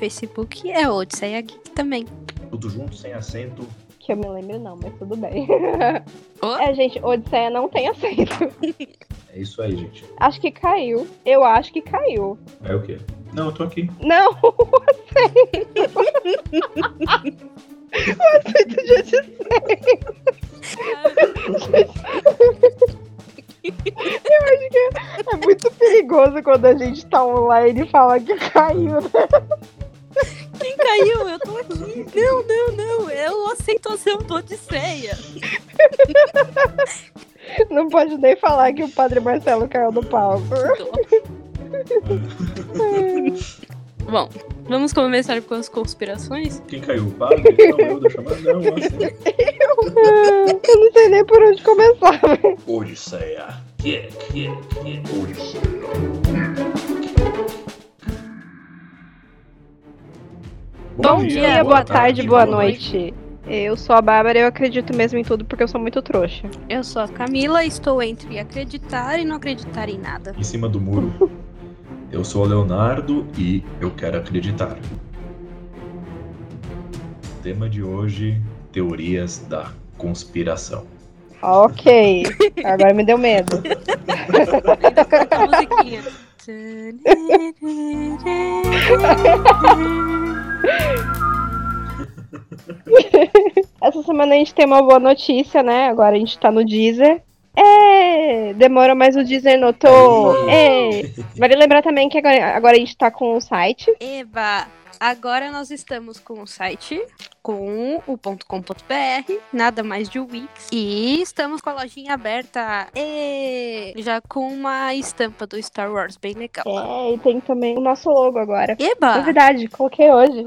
Facebook é Odisseia Geek também. Tudo junto, sem acento. Que eu me lembro não, mas tudo bem. Ô? É, gente, Odisseia não tem acento. É isso aí, gente. Acho que caiu. Eu acho que caiu. É o quê? Não, eu tô aqui. Não, o acento. o acento de Odisseia. Eu acho que é muito perigoso quando a gente tá online e fala que caiu. né? Quem caiu? Eu tô aqui. Não, não, não. É o aceitação do Odisseia. Não pode nem falar que o Padre Marcelo caiu do palco. Bom, vamos começar com as conspirações? Quem caiu? O padre? Não, eu, eu chamar. Não, você. Eu não sei nem por onde começar. Odisseia. Que, que, que. Odisseia. Bom dia, boa tarde, boa noite. Eu sou a Bárbara e eu acredito mesmo em tudo porque eu sou muito trouxa. Eu sou a Camila, estou entre acreditar e não acreditar em nada. Em cima do muro. Eu sou o Leonardo e eu quero acreditar. Tema de hoje: teorias da conspiração. Ok, agora me deu medo. Ainda canta a musiquinha. Essa semana a gente tem uma boa notícia, né? Agora a gente tá no Deezer. É, demora, mas o Deezer notou. É. Vale lembrar também que agora, agora a gente tá com o site. Eba! Agora nós estamos com o site, com o .com.br, nada mais de Wix. E estamos com a lojinha aberta, e já com uma estampa do Star Wars bem legal. É, e tem também o nosso logo agora. Eba! Novidade, coloquei hoje.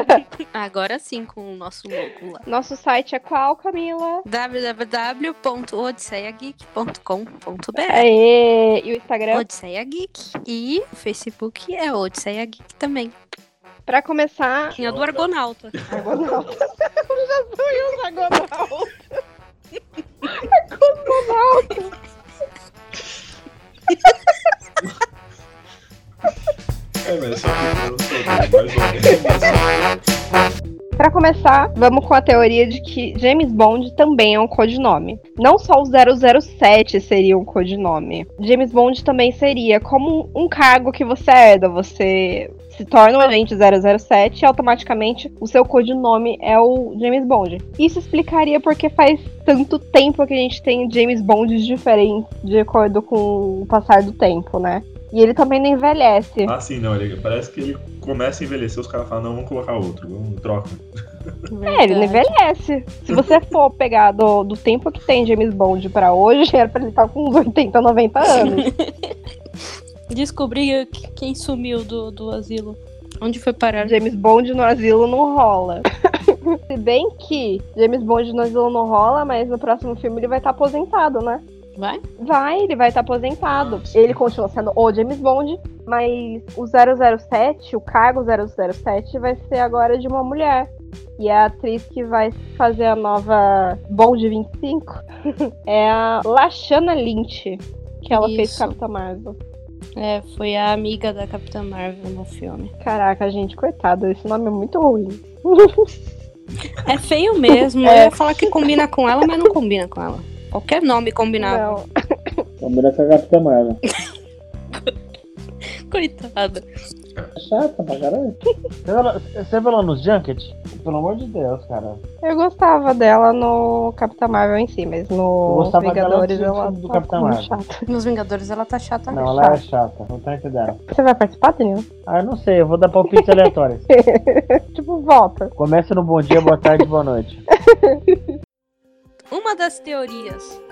Agora sim com o nosso logo lá. Nosso site é qual, Camila? www.odisseiageek.com.br Aê! E o Instagram? Odisseia Geek. E o Facebook é Odisseia Geek também. Pra começar. Tinha do Argonauta. Argonauta. Eu já sou eu, Argonauta. Argonauta. É, mas só que eu não sei, mais ou menos. Pra começar, vamos com a teoria de que James Bond também é um codinome. Não só o 007 seria um codinome. James Bond também seria como um cargo que você herda. Você se torna um agente 007 e automaticamente o seu codinome é o James Bond. Isso explicaria porque faz tanto tempo que a gente tem James Bonds diferentes de acordo com o passar do tempo, né? E ele também não envelhece. Ah, sim, não. Ele, parece que ele começa a envelhecer, os caras falam, não, vamos colocar outro, vamos troca. É, ele não envelhece. Se você for pegar do, do tempo que tem James Bond pra hoje, era pra ele estar com uns 80, 90 anos. Descobri que- quem sumiu do, do asilo. Onde foi parar? James Bond no asilo não rola. Se bem que James Bond no asilo não rola, mas no próximo filme ele vai estar aposentado, né? Vai? Vai, ele vai estar aposentado. Ele continua sendo o James Bond, mas o 007, o cargo 007, vai ser agora de uma mulher. E a atriz que vai fazer a nova Bond 25 é a Lashana Lynch, que ela fez Isso. Capitã Marvel. É, foi a amiga da Capitã Marvel no filme. Caraca, gente, coitado, esse nome é muito ruim. É feio mesmo. É. Eu ia falar que combina com ela, mas não combina com ela. Qualquer nome combinava. Não, Combina com a Capitã Marvel. Coitada. É chata pra caralho. Você viu ela- nos Junkets? Pelo amor de Deus, cara. eu gostava dela no Capitã Marvel em si, mas no dela Vingadores antes ela do tá Capitã Marvel. chata. Nos Vingadores ela tá chata Não, ela é chata. Não tá entendendo. Você vai participar, Danilo? Ah, eu não sei. Eu vou dar palpites aleatórios. tipo, volta. Começa no bom dia, boa tarde, boa noite. Uma das teorias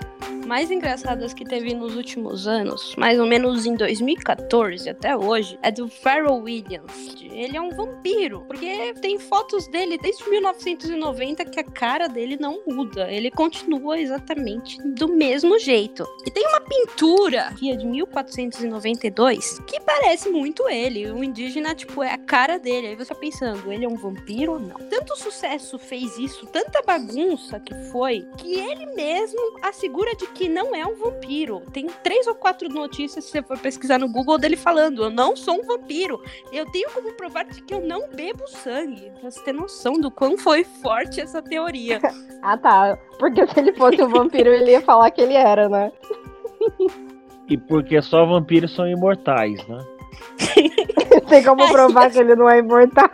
mais engraçadas que teve nos últimos anos, mais ou menos em 2014 até hoje, é do Pharrell Williams. Ele é um vampiro, porque tem fotos dele desde 1990 que a cara dele não muda. Ele continua exatamente do mesmo jeito. E tem uma pintura que é de 1492 que parece muito ele. O indígena, tipo, é a cara dele. Aí você tá pensando, ele é um vampiro ou não? Tanto sucesso fez isso, tanta bagunça que foi, que ele mesmo assegura de que não é um vampiro. Tem três ou quatro notícias, se você for pesquisar no Google, dele falando: Eu não sou um vampiro. Eu tenho como provar de que eu não bebo sangue. Pra você ter noção do quão foi forte essa teoria. Ah, tá. Porque se ele fosse um vampiro, ele ia falar que ele era, né? E porque só vampiros são imortais, né? Tem como provar que ele não é imortal.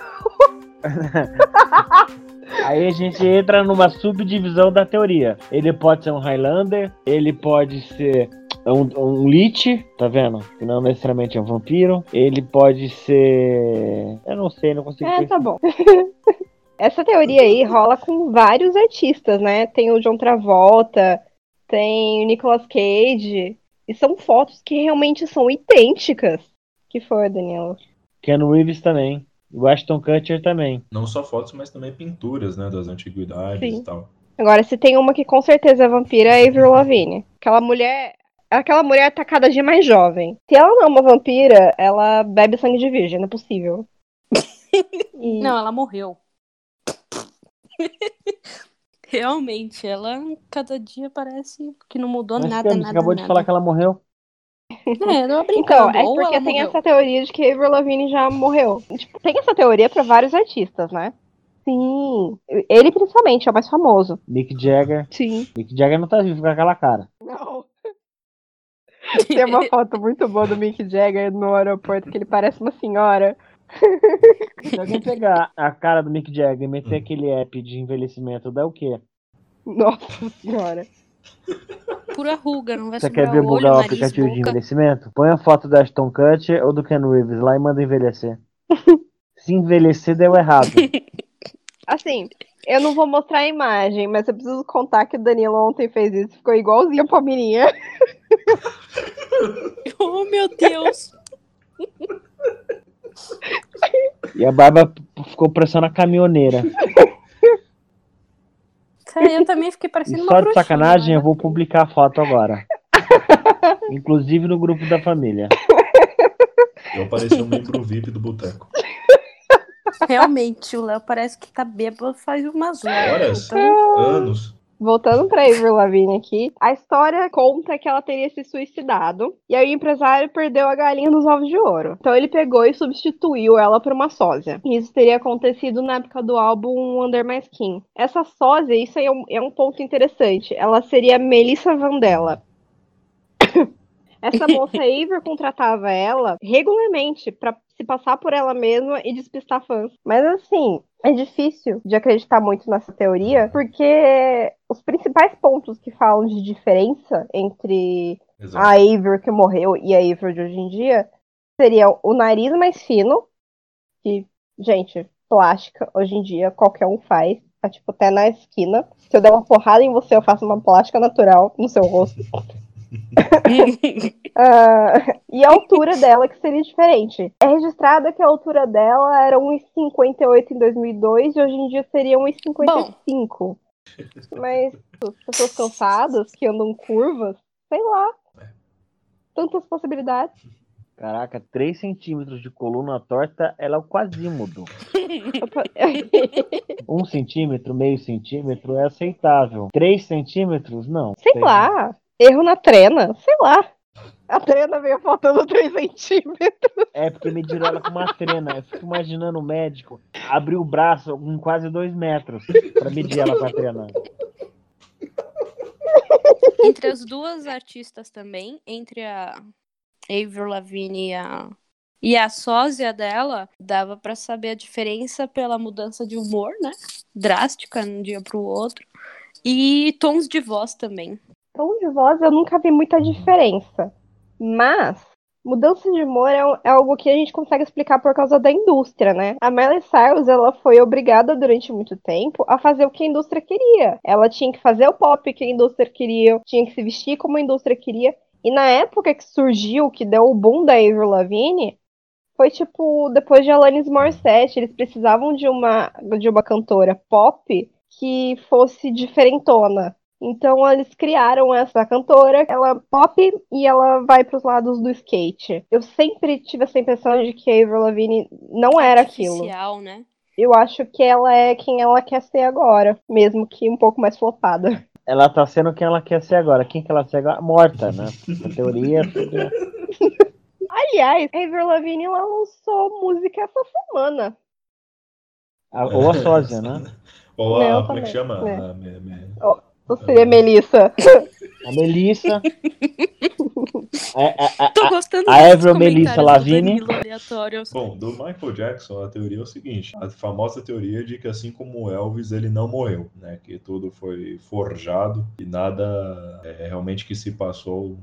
Aí a gente entra numa subdivisão da teoria. Ele pode ser um Highlander, ele pode ser um, um Lich, tá vendo? Que não necessariamente é um vampiro. Ele pode ser. Eu não sei, não consigo É, pensar. tá bom. Essa teoria aí rola com vários artistas, né? Tem o John Travolta, tem o Nicolas Cage. E são fotos que realmente são idênticas. Que foi, Danilo? Ken Reeves também. O Ashton Kutcher também. Não só fotos, mas também pinturas, né? Das antiguidades Sim. e tal. Agora, se tem uma que com certeza é vampira, é a Avril Lavigne. Aquela mulher. Aquela mulher tá cada dia mais jovem. Se ela não é uma vampira, ela bebe sangue de virgem, não é possível. E- Não, ela morreu. Realmente, ela cada dia parece que não mudou Mas nada, Cam, você nada, acabou de nada. falar que ela morreu. É, tava Então, é ou porque ela tem morreu. essa teoria de que a Avril Lavigne já morreu. Tipo, tem essa teoria pra vários artistas, né? Sim. Ele principalmente é o mais famoso. Mick Jagger. Sim. Mick Jagger não tá vivo com aquela cara. Não. Tem uma foto muito boa do Mick Jagger no aeroporto que ele parece uma senhora. Se alguém pegar a cara do Mick Jagger e meter aquele app de envelhecimento, dá o quê? Nossa senhora. Pura ruga, não vai Você quer ver olho, bugar o aplicativo de boca. envelhecimento? Põe a foto da Ashton Kutcher ou do Ken Reeves lá e manda envelhecer. Se envelhecer, deu errado. Assim, eu não vou mostrar a imagem, mas eu preciso contar que o Danilo ontem fez isso. Ficou igualzinho a Palmeirinha. Oh, meu Deus. E a barba ficou parecendo a caminhoneira. Cara, eu também fiquei E parecendo uma só de bruxinha, sacanagem, eu vou publicar a foto agora. Inclusive no grupo da família. Eu pareci um membro VIP do boteco. Realmente, o Léo parece que tá bêbado faz umas horas. Horas? Então, Anos. Voltando pra Avril Lavigne aqui, a história conta que ela teria se suicidado e aí o empresário perdeu a galinha dos ovos de ouro. Então ele pegou e substituiu ela por uma sósia. E isso teria acontecido na época do álbum Under My Skin. Essa sósia, isso aí é um, é um ponto interessante. Ela seria Melissa Vandella. Essa moça Avril contratava ela regularmente pra se passar por ela mesma e despistar fãs. Mas assim, é difícil de acreditar muito nessa teoria, porque os principais pontos que falam de diferença entre Exato. a Avril que morreu e a Avril de hoje em dia seriam o nariz mais fino, que, gente, plástica, hoje em dia qualquer um faz, tá tipo até na esquina. Se eu der uma porrada em você, eu faço uma plástica natural no seu rosto. Ah, e a altura dela que seria diferente. É registrada que a altura dela era 1,58 em 2002 e hoje em dia seria 1,55. Mas as pessoas cansadas que andam curvas, sei lá. Tantas possibilidades. Caraca, 3 centímetros de coluna torta, ela é o quasímodo. Um centímetro, meio centímetro é aceitável. 3 centímetros, não. sei Tem- lá. Erro na trena, sei lá. A trena veio faltando 3 centímetros. É porque mediram ela com uma trena. Eu fico imaginando o médico abrir o braço com quase 2 metros pra medir ela com a trena. entre as duas artistas também, entre a Avril Lavigne e a, e a sósia dela, dava pra saber a diferença pela mudança de humor, né? Drástica de um dia pro outro. E tons de voz também. Tom de voz eu nunca vi muita diferença. Mas mudança de humor é, é algo que a gente consegue explicar por causa da indústria, né? A Miley Cyrus ela foi obrigada durante muito tempo a fazer o que a indústria queria. Ela tinha que fazer o pop que a indústria queria, tinha que se vestir como a indústria queria. E na época que surgiu, que deu o boom da Avril Lavigne, foi tipo depois de Alanis Morissette, eles precisavam de uma de uma cantora pop que fosse diferentona. Então eles criaram essa cantora, ela é pop e ela vai pros lados do skate. Eu sempre tive essa impressão de que a Avril Lavigne não era aquilo. Né? Eu acho que ela é quem ela quer ser agora, mesmo que um pouco mais flopada. ela tá sendo quem ela quer ser agora. Quem que ela ser agora? Morta, né? A teoria é. Aliás, Avril Lavigne ela lançou música essa semana. a- ou a sósia, né? Ou Não, a. Como é que chama? é. A me- me- Ou seria Melissa? A Melissa. a, a, a, Tô gostando a Avril Melissa Lavigne. Bom, do Michael Jackson, a teoria é o seguinte: a famosa teoria de que, assim como o Elvis, ele não morreu, né? Que tudo foi forjado e nada é, realmente que se passou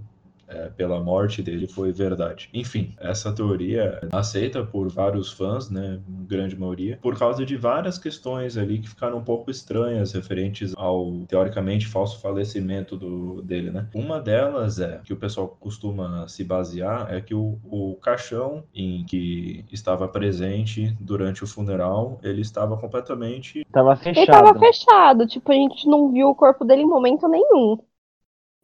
é, pela morte dele foi verdade. Enfim, essa teoria é aceita por vários fãs, né? Grande maioria, por causa de várias questões ali que ficaram um pouco estranhas referentes ao teoricamente falso falecimento do, dele, né? Uma delas é que o pessoal costuma se basear é que o, o caixão em que estava presente durante o funeral ele estava completamente Tava Ele fechado. tava fechado, tipo, a gente não viu o corpo dele em momento nenhum.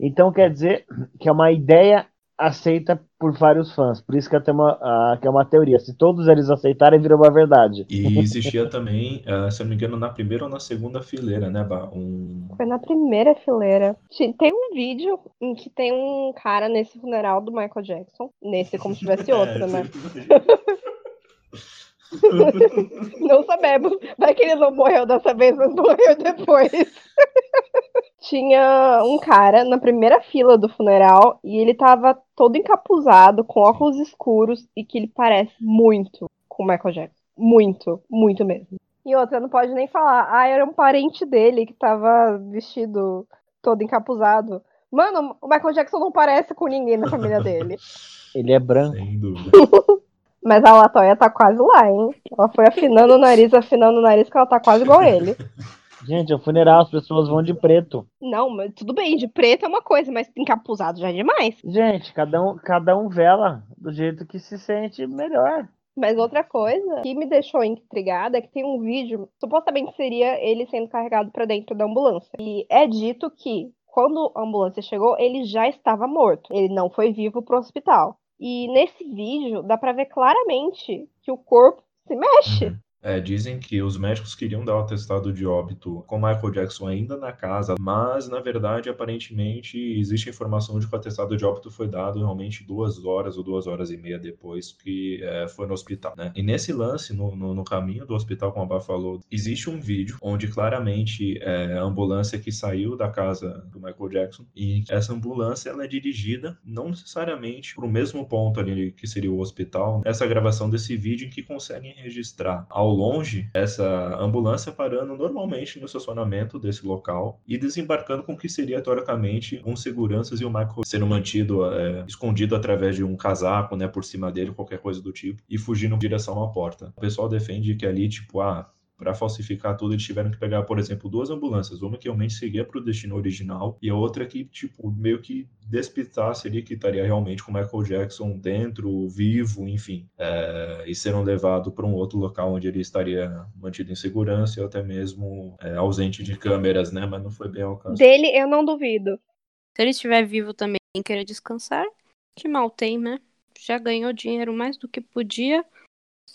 Então quer dizer que é uma ideia aceita por vários fãs. Por isso que, até uma, ah, que é uma teoria. Se todos eles aceitarem, vira uma verdade. e existia também, eh, se eu não me engano, na primeira ou na segunda fileira, né, Bá? Um Foi na primeira fileira. Tem um vídeo em que tem um cara nesse funeral do Michael Jackson. Nesse, como se tivesse outro, né? Não sabemos. Vai que ele não morreu dessa vez, mas morreu depois. Tinha um cara na primeira fila do funeral e ele tava todo encapuzado, com óculos escuros e que ele parece muito com o Michael Jackson. Muito, muito mesmo. E outra, não pode nem falar. Ah, era um parente dele que tava vestido todo encapuzado. Mano, o Michael Jackson não parece com ninguém na família dele. Ele é branco. Sem dúvida. Mas a Latoya tá quase lá, hein? Ela foi afinando o nariz, afinando o nariz, que ela tá quase igual ele. Gente, é um funeral, as pessoas vão de preto. Não, mas tudo bem, de preto é uma coisa, mas encapuzado já é demais. Gente, cada um, cada um vela do jeito que se sente melhor. Mas outra coisa que me deixou intrigada é que tem um vídeo, supostamente seria ele sendo carregado pra dentro da ambulância. E é dito que quando a ambulância chegou, ele já estava morto. Ele não foi vivo pro hospital. E nesse vídeo dá pra ver claramente que o corpo se mexe. É, dizem que os médicos queriam dar o atestado de óbito com Michael Jackson ainda na casa, mas na verdade, aparentemente, existe informação de que o atestado de óbito foi dado realmente duas horas ou duas horas e meia depois que é, foi no hospital, né? E nesse lance, no, no, no caminho do hospital, como a Bá falou, existe um vídeo onde claramente é a ambulância que saiu da casa do Michael Jackson e essa ambulância ela é dirigida não necessariamente para o mesmo ponto ali que seria o hospital. Essa gravação desse vídeo em que conseguem registrar ao longe essa ambulância parando normalmente no estacionamento desse local e desembarcando com o que seria teoricamente um seguranças e o Michael sendo mantido é, escondido através de um casaco, né, por cima dele, qualquer coisa do tipo, e fugindo em direção à porta. O pessoal defende que ali, tipo, ah, para falsificar tudo, eles tiveram que pegar, por exemplo, duas ambulâncias, uma que realmente seguia para o destino original e a outra que, tipo, meio que despistasse ali que estaria realmente com Michael Jackson dentro, vivo, enfim, é, e sendo levado para um outro local onde ele estaria mantido em segurança ou até mesmo é, ausente de câmeras, né? Mas não foi bem ao caso. Dele, eu não duvido. Se ele estiver vivo também e querer descansar, que mal tem, né? Já ganhou dinheiro mais do que podia.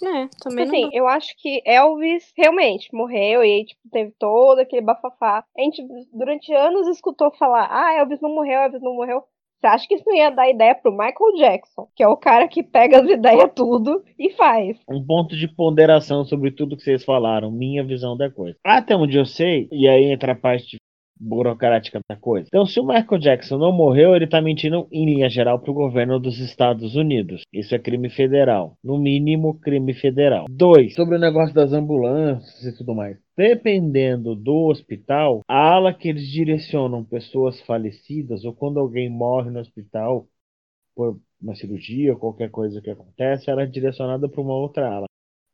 Né? também assim, não. eu acho que Elvis realmente morreu e aí, tipo, teve todo aquele bafafá. A gente, durante anos, escutou falar: ah, Elvis não morreu, Elvis não morreu. Você acha que isso não ia dar ideia pro Michael Jackson, que é o cara que pega as ideias tudo e faz? Um ponto de ponderação sobre tudo que vocês falaram, minha visão da coisa. Até onde eu sei, e aí entra a parte burocrática da coisa. Então, se o Michael Jackson não morreu, ele tá mentindo em linha geral pro governo dos Estados Unidos. Isso é crime federal. No mínimo, crime federal. Dois, sobre o negócio das ambulâncias e tudo mais. Dependendo do hospital, a ala que eles direcionam pessoas falecidas ou quando alguém morre no hospital por uma cirurgia ou qualquer coisa que acontece, ela é direcionada para uma outra ala.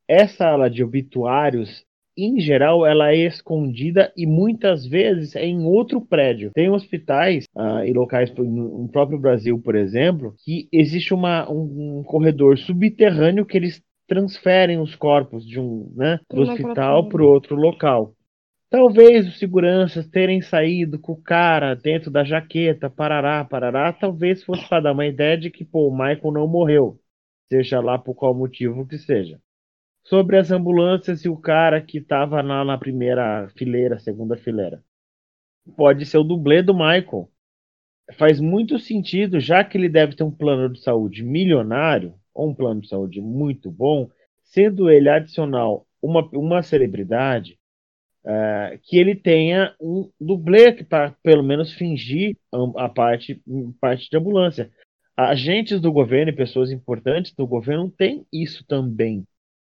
Essa ala de obituários em geral, ela é escondida e muitas vezes é em outro prédio. Tem hospitais ah, e locais no próprio Brasil, por exemplo, que existe uma, um, um, corredor subterrâneo que eles transferem os corpos de um né, do hospital para outro local. Talvez os seguranças terem saído com o cara dentro da jaqueta, parará, parará, talvez fosse para dar uma ideia de que pô, o Michael não morreu, seja lá por qual motivo que seja sobre as ambulâncias e o cara que estava lá na primeira fileira, segunda fileira. pode ser o dublê do Michael. Faz muito sentido, já que ele deve ter um plano de saúde milionário, ou um plano de saúde muito bom, sendo ele adicional uma, uma celebridade, uh, que ele tenha um dublê para pelo menos fingir a parte, parte de ambulância. Agentes do governo e pessoas importantes do governo têm isso também.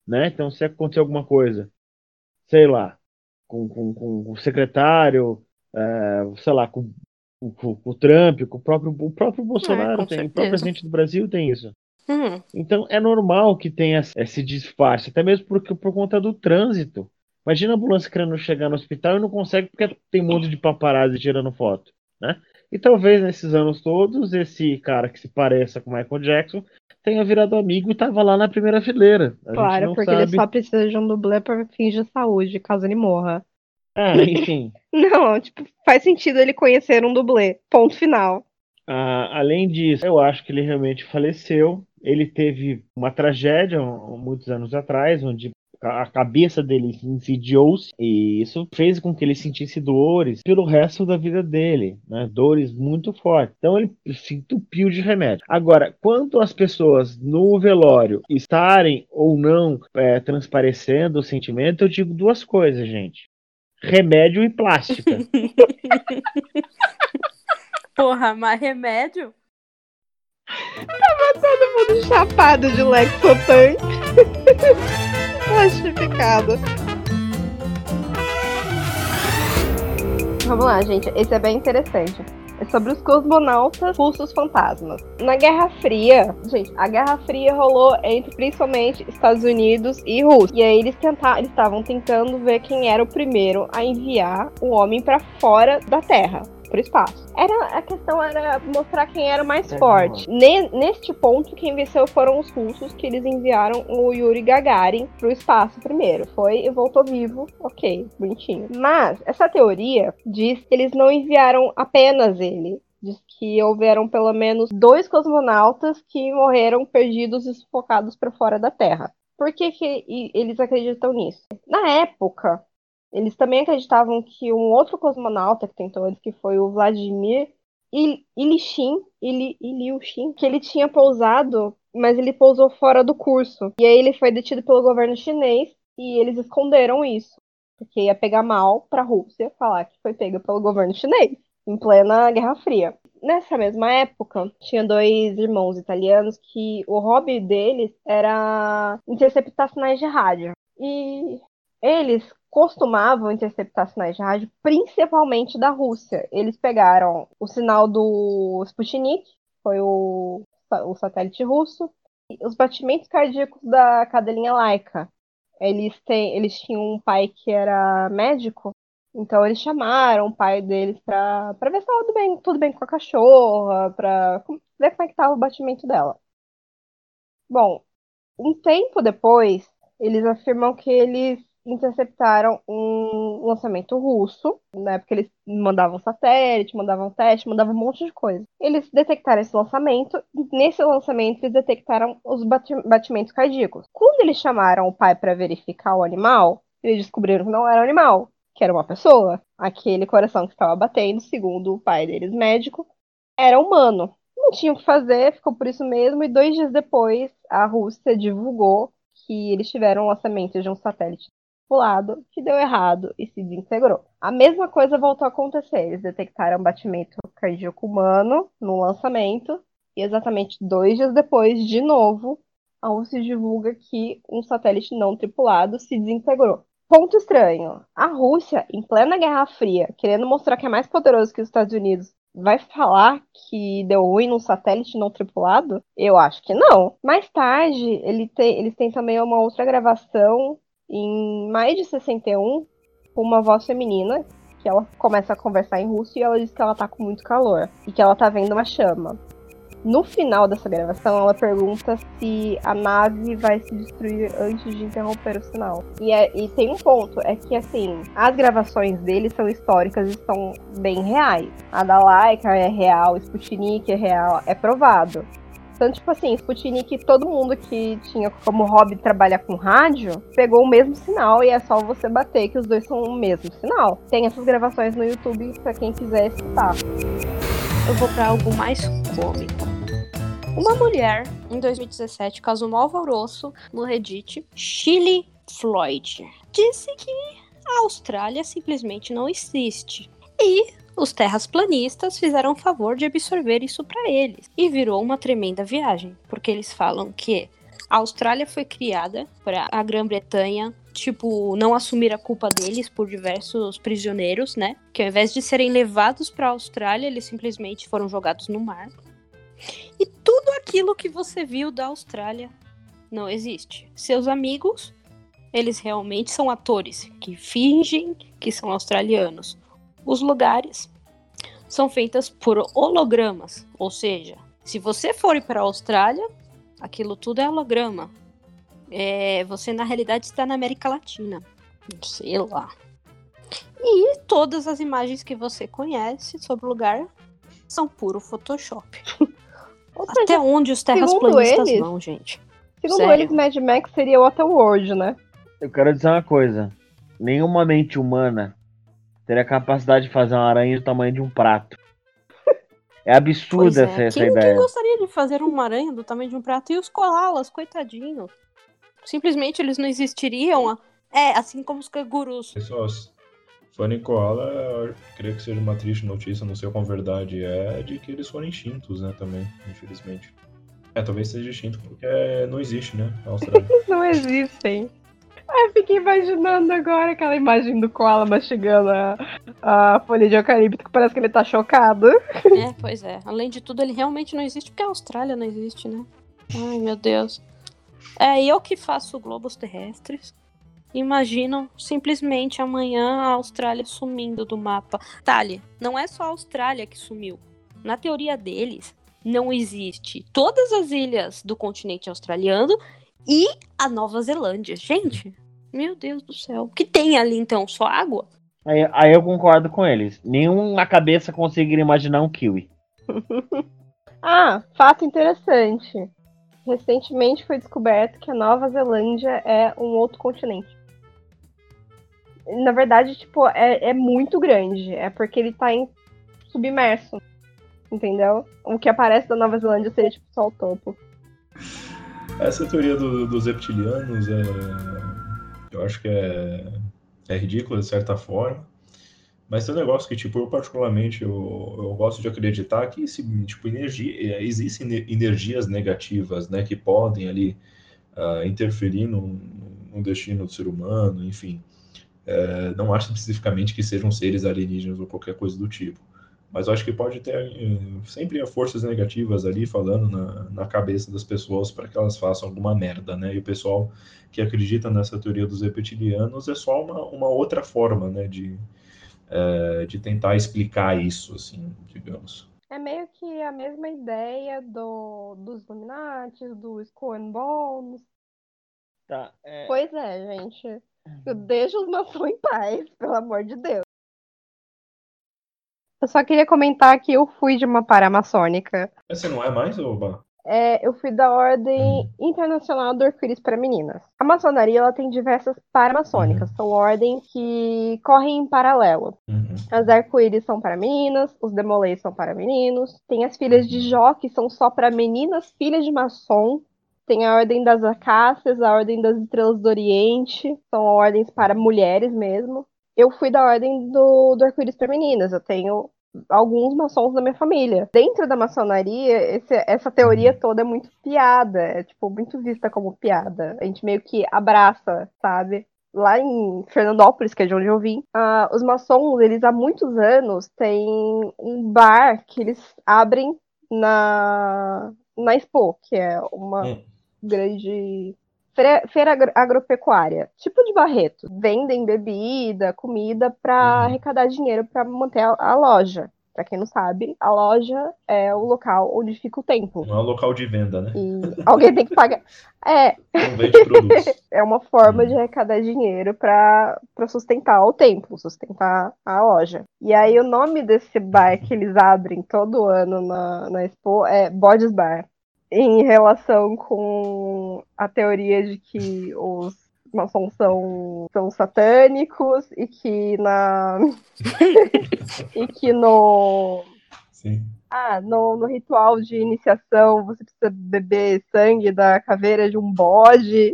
Né? Então, se acontecer alguma coisa, sei lá, com, com, com o secretário, uh, sei lá, com, com, com, o Trump, com o próprio, o próprio Bolsonaro, é, tem, o próprio presidente do Brasil tem isso. Uhum. Então é normal que tenha esse disfarce, até mesmo porque, por conta do trânsito. Imagina a ambulância querendo chegar no hospital e não consegue porque tem um monte de paparazzi tirando foto, né? E talvez nesses anos todos, esse cara que se pareça com Michael Jackson tenha virado amigo e estava lá na primeira fileira. A claro, porque sabe... ele só precisa de um dublê para fins de saúde, caso ele morra. Ah, enfim. não, tipo, faz sentido ele conhecer um dublê. Ponto final. Ah, além disso, eu acho que ele realmente faleceu. Ele teve uma tragédia muitos anos atrás, onde a cabeça dele insidiou-se e isso fez com que ele sentisse dores pelo resto da vida dele, né? Dores muito fortes. Então ele se entupiu de remédio. Agora, quanto às pessoas no velório estarem ou não é, transparecendo o sentimento, eu digo duas coisas, gente: remédio e plástica. Porra, mas remédio? Tava todo mundo chapado de Lexotan. Plastificado. Vamos lá, gente. Esse é bem interessante. É sobre os cosmonautas russos fantasmas. Na Guerra Fria, gente, a Guerra Fria rolou entre principalmente Estados Unidos e Rússia. E aí eles tentaram, eles estavam tentando ver quem era o primeiro a enviar o homem para fora da Terra pro espaço. Era, a questão era mostrar quem era o mais é forte. Ne, neste ponto, quem venceu foram os russos, que eles enviaram o Yuri Gagarin pro espaço primeiro. Foi e voltou vivo, ok, bonitinho. Mas essa teoria diz que eles não enviaram apenas ele. Diz que houveram pelo menos dois cosmonautas que morreram perdidos e sufocados para fora da Terra. Por que, que eles acreditam nisso? Na época, eles também acreditavam que um outro cosmonauta que tentou eles, que foi o Vladimir Ilyushin, Ilyushin, que ele tinha pousado, mas ele pousou fora do curso. E aí ele foi detido pelo governo chinês e eles esconderam isso, porque ia pegar mal para a Rússia falar que foi pega pelo governo chinês, em plena Guerra Fria. Nessa mesma época, tinha dois irmãos italianos que o hobby deles era interceptar sinais de rádio. E eles costumavam interceptar sinais de rádio, principalmente da Rússia. Eles pegaram o sinal do Sputnik, foi o, o satélite russo, os batimentos cardíacos da cadelinha Laika. Eles, têm, eles tinham um pai que era médico, então eles chamaram o pai deles para ver se estava tudo bem, tudo bem com a cachorra, para ver como é que estava o batimento dela. Bom, um tempo depois, eles afirmam que eles interceptaram um lançamento russo, né? Porque eles mandavam satélite, mandavam teste, mandavam um monte de coisa. Eles detectaram esse lançamento, e nesse lançamento eles detectaram os batimentos cardíacos. Quando eles chamaram o pai para verificar o animal, eles descobriram que não era um animal, que era uma pessoa. Aquele coração que estava batendo, segundo o pai deles, médico, era humano. Não tinha o que fazer, ficou por isso mesmo, e dois dias depois a Rússia divulgou que eles tiveram o lançamento de um satélite lado, que deu errado e se desintegrou. A mesma coisa voltou a acontecer. Eles detectaram batimento cardíaco humano no lançamento, e exatamente dois dias depois, de novo, a Rússia divulga que um satélite não tripulado se desintegrou. Ponto estranho: a Rússia, em plena Guerra Fria, querendo mostrar que é mais poderoso que os Estados Unidos, vai falar que deu ruim num satélite não tripulado? Eu acho que não. Mais tarde, ele tem, eles têm também uma outra gravação em maio de 61, com uma voz feminina, que ela começa a conversar em russo e ela diz que ela tá com muito calor e que ela tá vendo uma chama. No final dessa gravação, ela pergunta se a nave vai se destruir antes de interromper o sinal. E, é, e tem um ponto, é que assim, as gravações dele são históricas e são bem reais. A da Laika é real, Sputnik é real, é provado. Tanto, tipo assim, Sputnik, todo mundo que tinha como hobby trabalhar com rádio, pegou o mesmo sinal e é só você bater que os dois são o mesmo sinal. Tem essas gravações no YouTube pra quem quiser escutar. Eu vou pra algo mais cômico. Uma mulher, em 2017, causou um alvoroço no Reddit, Chile Floyd. Disse que a Austrália simplesmente não existe. E os terrasplanistas fizeram o favor de absorver isso para eles. E virou uma tremenda viagem, porque eles falam que a Austrália foi criada para a Grã-Bretanha, tipo, não assumir a culpa deles por diversos prisioneiros, né? Que ao invés de serem levados para a Austrália, eles simplesmente foram jogados no mar. E tudo aquilo que você viu da Austrália não existe. Seus amigos, eles realmente são atores que fingem que são australianos. Os lugares são feitas por hologramas, ou seja, se você for para a Austrália, aquilo tudo é holograma. É, você na realidade está na América Latina, sei lá. E todas as imagens que você conhece sobre o lugar são puro Photoshop. Até onde os terraplanistas eles- vão, gente? segundo sério? eles, Mad Max seria o Waterworld, né? Eu quero dizer uma coisa. Nenhuma mente humana teria capacidade de fazer uma aranha do tamanho de um prato. É absurda é. essa, essa quem, ideia. quem gostaria de fazer uma aranha do tamanho de um prato? E os koalas, coitadinhos. Simplesmente eles não existiriam. É, assim como os cangurus. Pessoas, Fanny Koala, eu creio que seja uma triste notícia, não sei quão verdade é, de que eles foram extintos, né, também, infelizmente. É, talvez seja extinto porque não existe, né, na Austrália. Não existem. Ai, eu fiquei imaginando agora aquela imagem do Koala mastigando a, a folha de eucalipto, que parece que ele tá chocado. É, pois é. Além de tudo, ele realmente não existe, porque a Austrália não existe, né? Ai, meu Deus. É, eu que faço globos terrestres. Imaginam simplesmente amanhã a Austrália sumindo do mapa. Tali, não é só a Austrália que sumiu. Na teoria deles, não existe todas as ilhas do continente australiano e a Nova Zelândia. Gente, meu Deus do céu. O que tem ali então? Só água? Aí, aí eu concordo com eles. Nenhum na cabeça conseguiria imaginar um kiwi. Ah, fato interessante. Recentemente foi descoberto que a Nova Zelândia é um outro continente. Na verdade, tipo, é, é muito grande. É porque ele tá em submerso. Entendeu? O que aparece da Nova Zelândia seria tipo só o topo. Essa teoria do- dos reptilianos é. Eu acho que é, é ridícula de certa forma. Mas tem um negócio que, tipo, eu particularmente eu, eu gosto de acreditar que esse, tipo, energia, é, existem ne- energias negativas, né, que podem ali ah, interferir no, no destino do ser humano, enfim. É, não acho especificamente que sejam seres alienígenas ou qualquer coisa do tipo. Mas eu acho que pode ter eh, sempre forças negativas ali falando na, na cabeça das pessoas para que elas façam alguma merda, né? E o pessoal que acredita nessa teoria dos reptilianos é só uma, uma outra forma, né, de, eh, de tentar explicar isso, assim, digamos. É meio que a mesma ideia do, dos Illuminati, do Skull and Bones. Tá, é, Pois é, gente. Deixa os maçons em paz, pelo amor de Deus. Eu só queria comentar que eu fui de uma paramaçônica. Essa não é mais, Oba? É, eu fui da Ordem Internacional do Arco-Íris para Meninas. A maçonaria ela tem diversas paramaçônicas. São ordens que correm em paralelo. Uhum. As arco-íris são para meninas, os demolês são para meninos. Tem as filhas de Jó, que são só para meninas, filhas de maçom. Tem a Ordem das Acácias, a Ordem das Estrelas do Oriente. São ordens para mulheres mesmo. Eu fui da Ordem do, do Arco-Íris para Meninas. Eu tenho alguns maçons da minha família. Dentro da maçonaria, esse- essa teoria toda é muito piada. É, tipo, muito vista como piada. A gente meio que abraça, sabe? lá em Fernandópolis, que é de onde eu vim, ah, os maçons, eles há muitos anos têm um bar que eles abrem na, na Expo, que é uma Hum. grande feira, feira agro- agropecuária, tipo de Barreto. Vendem bebida, comida para Uhum. arrecadar dinheiro para manter a, a loja. Para quem não sabe, a loja é o local onde fica o templo. Não é um local de venda, né? E alguém tem que pagar. É, é uma forma Hum. de arrecadar dinheiro para sustentar o templo, sustentar a loja. E aí o nome desse bar que eles abrem todo ano na, na Expo é Bodes Bar. Em relação com a teoria de que os maçons são, são satânicos e que na e que no Sim. ah, no, no ritual de iniciação você precisa beber sangue da caveira de um bode.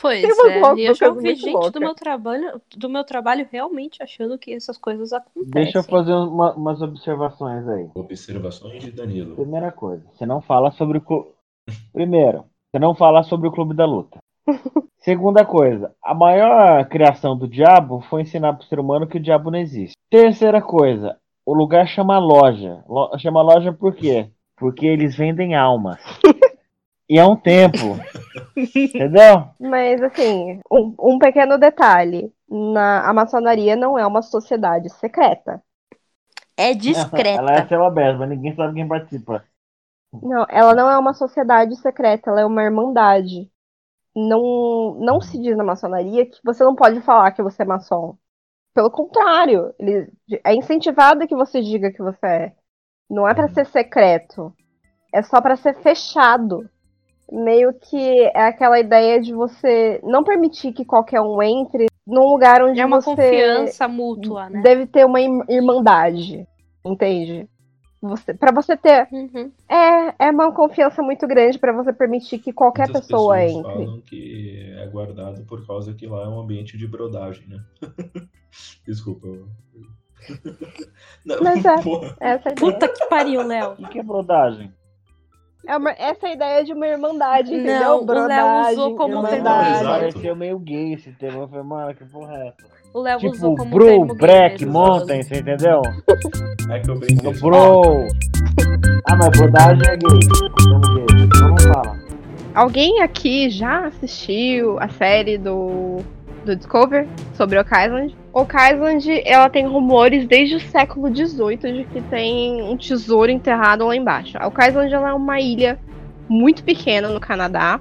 Pois Tem umas é, loucas eu já muito vi gente do meu trabalho, do meu trabalho realmente achando que essas coisas acontecem. Deixa eu fazer uma- umas observações aí. Observações de Danilo. Primeira coisa, você não fala sobre o clube. Primeiro, você não fala sobre o clube da luta. Segunda coisa, a maior criação do diabo foi ensinar pro ser humano que o diabo não existe. Terceira coisa, o lugar chama loja. Lo- chama loja por quê? Porque eles vendem almas. E é um templo. Entendeu? Mas assim, um, um pequeno detalhe. Na, a maçonaria não é uma sociedade secreta. É discreta. Ela é céu aberto, mas ninguém sabe quem participa. Não, ela não é uma sociedade secreta, ela é uma irmandade. Não, não se diz na maçonaria que você não pode falar que você é maçom. Pelo contrário, ele, é incentivado que você diga que você é. Não é pra ser secreto. É só pra ser fechado. Meio que é aquela ideia de você não permitir que qualquer um entre num lugar onde É uma você confiança mútua, né? deve ter uma ir- irmandade. Entende? Você, para você ter Uhum. é, é uma confiança muito grande pra você permitir que qualquer Muitas pessoa pessoas entre. falam que é guardado por causa que lá é um ambiente de brodagem, né? Desculpa. Não, Mas é. ideia. Puta que pariu, Léo. O que é brodagem? É uma- essa ideia de uma irmandade, entendeu? Não, o Léo usou como irmandade. Exato. Pareceu meio gay esse tema. Eu falei, mano, que porra é essa? O Léo Tipo, usou como Bro, termo mesmo. Mountain, você entendeu? É que eu brinquei. Bro! Ah, mas brodagem é gay. Chama gay. Então não fala. Alguém aqui já assistiu a série do, do Discover sobre Oak Island? Oak Island, ela tem rumores desde o século XVIII de que tem um tesouro enterrado lá embaixo. A Oak Island ela é uma ilha muito pequena no Canadá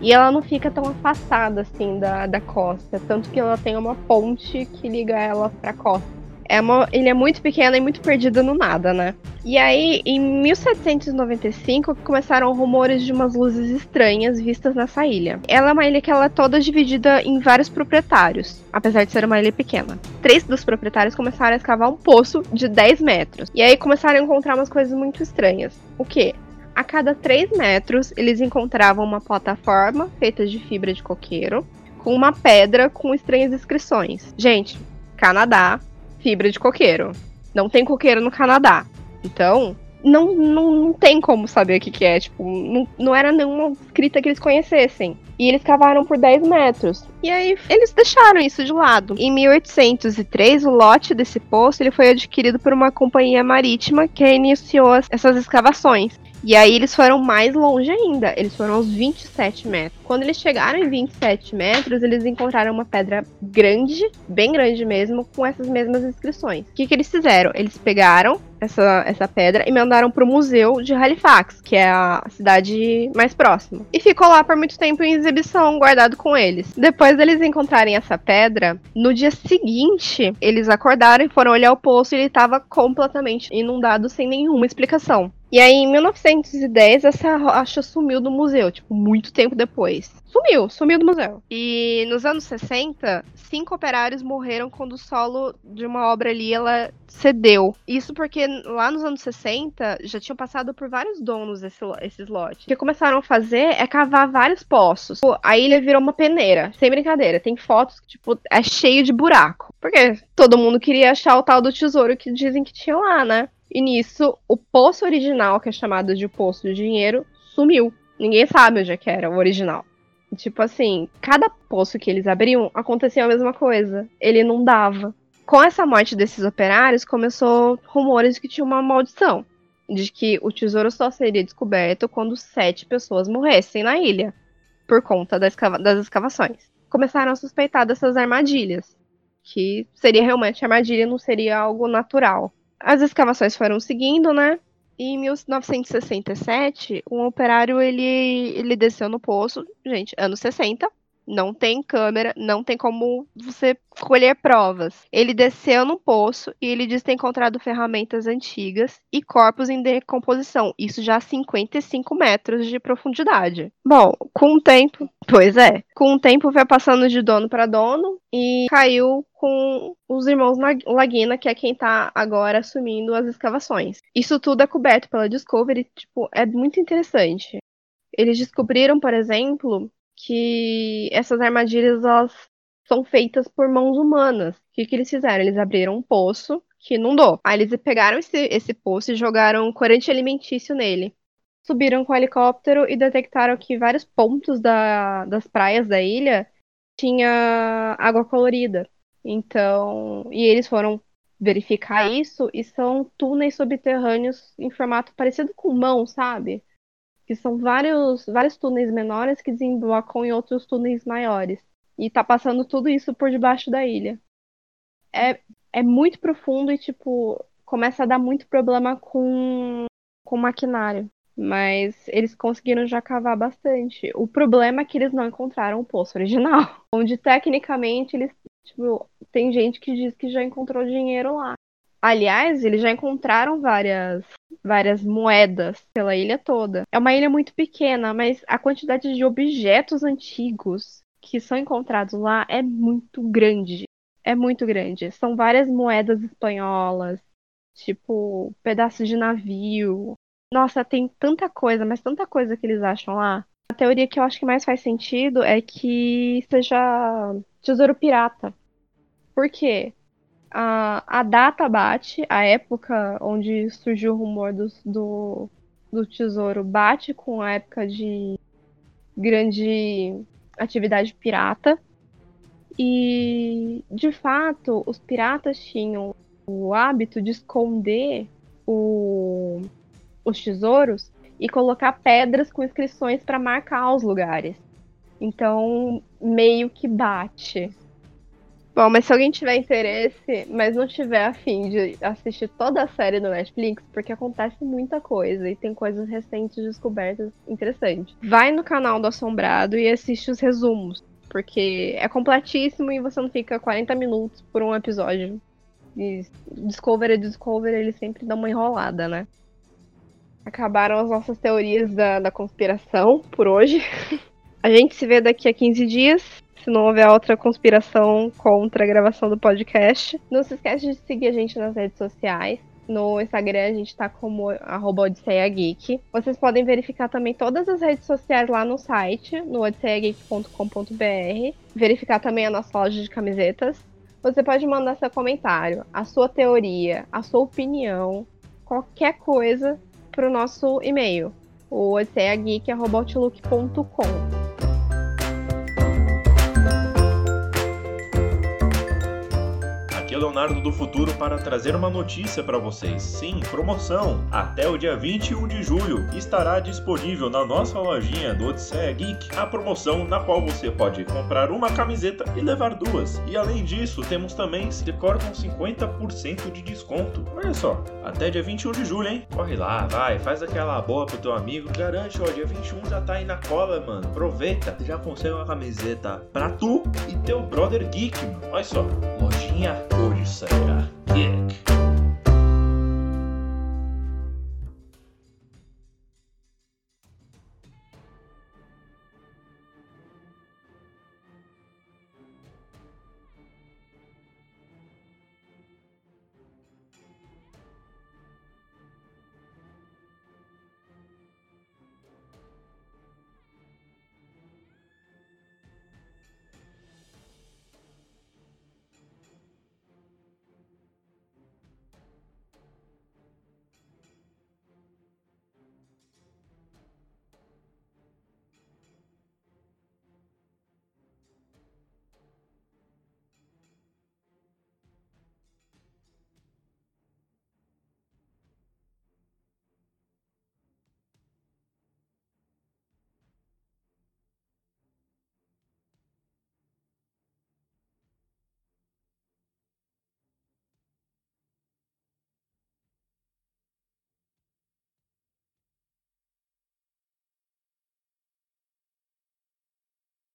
e ela não fica tão afastada assim da, da costa, tanto que ela tem uma ponte que liga ela pra costa. É uma ilha muito pequena e muito perdida no nada, né? E aí, em 1795, começaram rumores de umas luzes estranhas vistas nessa ilha. Ela é uma ilha que ela é toda dividida em vários proprietários, apesar de ser uma ilha pequena. Três dos proprietários começaram a escavar um poço de 10 metros. E aí começaram a encontrar umas coisas muito estranhas. O quê? A cada 3 metros, eles encontravam uma plataforma feita de fibra de coqueiro, com uma pedra com estranhas inscrições. Gente, Canadá, fibra de coqueiro. Não tem coqueiro no Canadá. Então, não, não, não tem como saber o que, que é. Tipo, não, não era nenhuma escrita que eles conhecessem. E eles cavaram por 10 metros. E aí eles deixaram isso de lado. Em 1803, o lote desse poço ele foi adquirido por uma companhia marítima que iniciou as- essas escavações. E aí eles foram mais longe ainda. Eles foram aos 27 metros. Quando eles chegaram em 27 metros, eles encontraram uma pedra grande, bem grande mesmo, com essas mesmas inscrições. O que, que eles fizeram? Eles pegaram essa, essa pedra e mandaram pro museu de Halifax, que é a cidade mais próxima. E ficou lá por muito tempo em exibição, guardado com eles. Depois deles encontrarem essa pedra, no dia seguinte, eles acordaram e foram olhar o poço e ele estava completamente inundado sem nenhuma explicação. E aí, em 1910, essa rocha sumiu do museu, tipo, muito tempo depois. Sumiu, sumiu do museu. E nos anos 60, cinco operários morreram quando o solo de uma obra ali ela cedeu. Isso porque lá nos anos 60 já tinham passado por vários donos esse, esses lotes. O que começaram a fazer é cavar vários poços. A ilha virou uma peneira, sem brincadeira. Tem fotos que, tipo, é cheio de buraco. Porque todo mundo queria achar o tal do tesouro que dizem que tinha lá, né? E nisso, o poço original, que é chamado de Poço de Dinheiro, sumiu. Ninguém sabe onde é que era o original. Tipo assim, cada poço que eles abriam, acontecia a mesma coisa. Ele não dava. Com essa morte desses operários, começou rumores de que tinha uma maldição. De que o tesouro só seria descoberto quando sete pessoas morressem na ilha. Por conta da escava- das escavações. Começaram a suspeitar dessas armadilhas. Que seria realmente armadilha, não seria algo natural. As escavações foram seguindo, né? E em 1967, um operário ele, ele desceu no poço, gente, anos 60, Não tem câmera, não tem como você colher provas. Ele desceu no poço e ele diz ter encontrado ferramentas antigas e corpos em decomposição. Isso já a 55 metros de profundidade. Bom, com o tempo. Pois é. Com o tempo vai passando de dono para dono e caiu com os irmãos Laguna, que é quem tá agora assumindo as escavações. Isso tudo é coberto pela Discovery, tipo, é muito interessante. Eles descobriram, por exemplo, que essas armadilhas elas são feitas por mãos humanas. O que, que eles fizeram? Eles abriram um poço que inundou. Aí eles pegaram esse, esse poço e jogaram corante alimentício nele. Subiram com o helicóptero e detectaram que vários pontos da, das praias da ilha tinha água colorida. Então, e eles foram verificar isso e são túneis subterrâneos em formato parecido com mão, sabe? Que são vários, vários túneis menores que desembocam em outros túneis maiores. E tá passando tudo isso por debaixo da ilha. É, é muito profundo e, tipo, começa a dar muito problema com, com maquinário. Mas eles conseguiram já cavar bastante. O problema é que eles não encontraram o poço original. Onde tecnicamente eles. Tipo, tem gente que diz que já encontrou dinheiro lá. Aliás, eles já encontraram várias, várias moedas pela ilha toda. É uma ilha muito pequena, mas a quantidade de objetos antigos que são encontrados lá é muito grande. É muito grande. São várias moedas espanholas, tipo pedaços de navio. Nossa, tem tanta coisa, mas tanta coisa que eles acham lá. A teoria que eu acho que mais faz sentido é que seja tesouro pirata. Por quê? A, a data bate, a época onde surgiu o rumor do, do, do tesouro bate com a época de grande atividade pirata. E, de fato, os piratas tinham o hábito de esconder o, os tesouros e colocar pedras com inscrições para marcar os lugares. Então, meio que bate. Bom, mas se alguém tiver interesse, mas não tiver afim de assistir toda a série do Netflix, porque acontece muita coisa e tem coisas recentes descobertas interessantes. Vai no canal do Assombrado e assiste os resumos, porque é completíssimo e você não fica 40 minutos por um episódio. E Discover e Discover, eles sempre dão uma enrolada, né? Acabaram as nossas teorias da, da conspiração por hoje. a gente se vê daqui a 15 dias se não houver outra conspiração contra a gravação do podcast. Não se esquece de seguir a gente nas redes sociais. No Instagram a gente tá como arroba. Vocês podem verificar também todas as redes sociais lá no site, no odisseiageek.com.br. Verificar também a nossa loja de camisetas. Você pode mandar seu comentário, a sua teoria, a sua opinião, qualquer coisa para o nosso e-mail, o. Leonardo do Futuro para trazer uma notícia para vocês. Sim, promoção! Até o dia 21 de julho estará disponível na nossa lojinha do Odisseia Geek a promoção na qual você pode comprar uma camiseta e levar duas. E além disso, temos também decor com 50% de desconto. Olha só, até dia 21 de julho, hein? Corre lá, vai, faz aquela boa pro teu amigo. Garante, ó, dia 21 já tá aí na cola, mano. Aproveita, já consegue uma camiseta pra tu e teu brother geek, mano. Olha só, lojinha Odisseia Geek.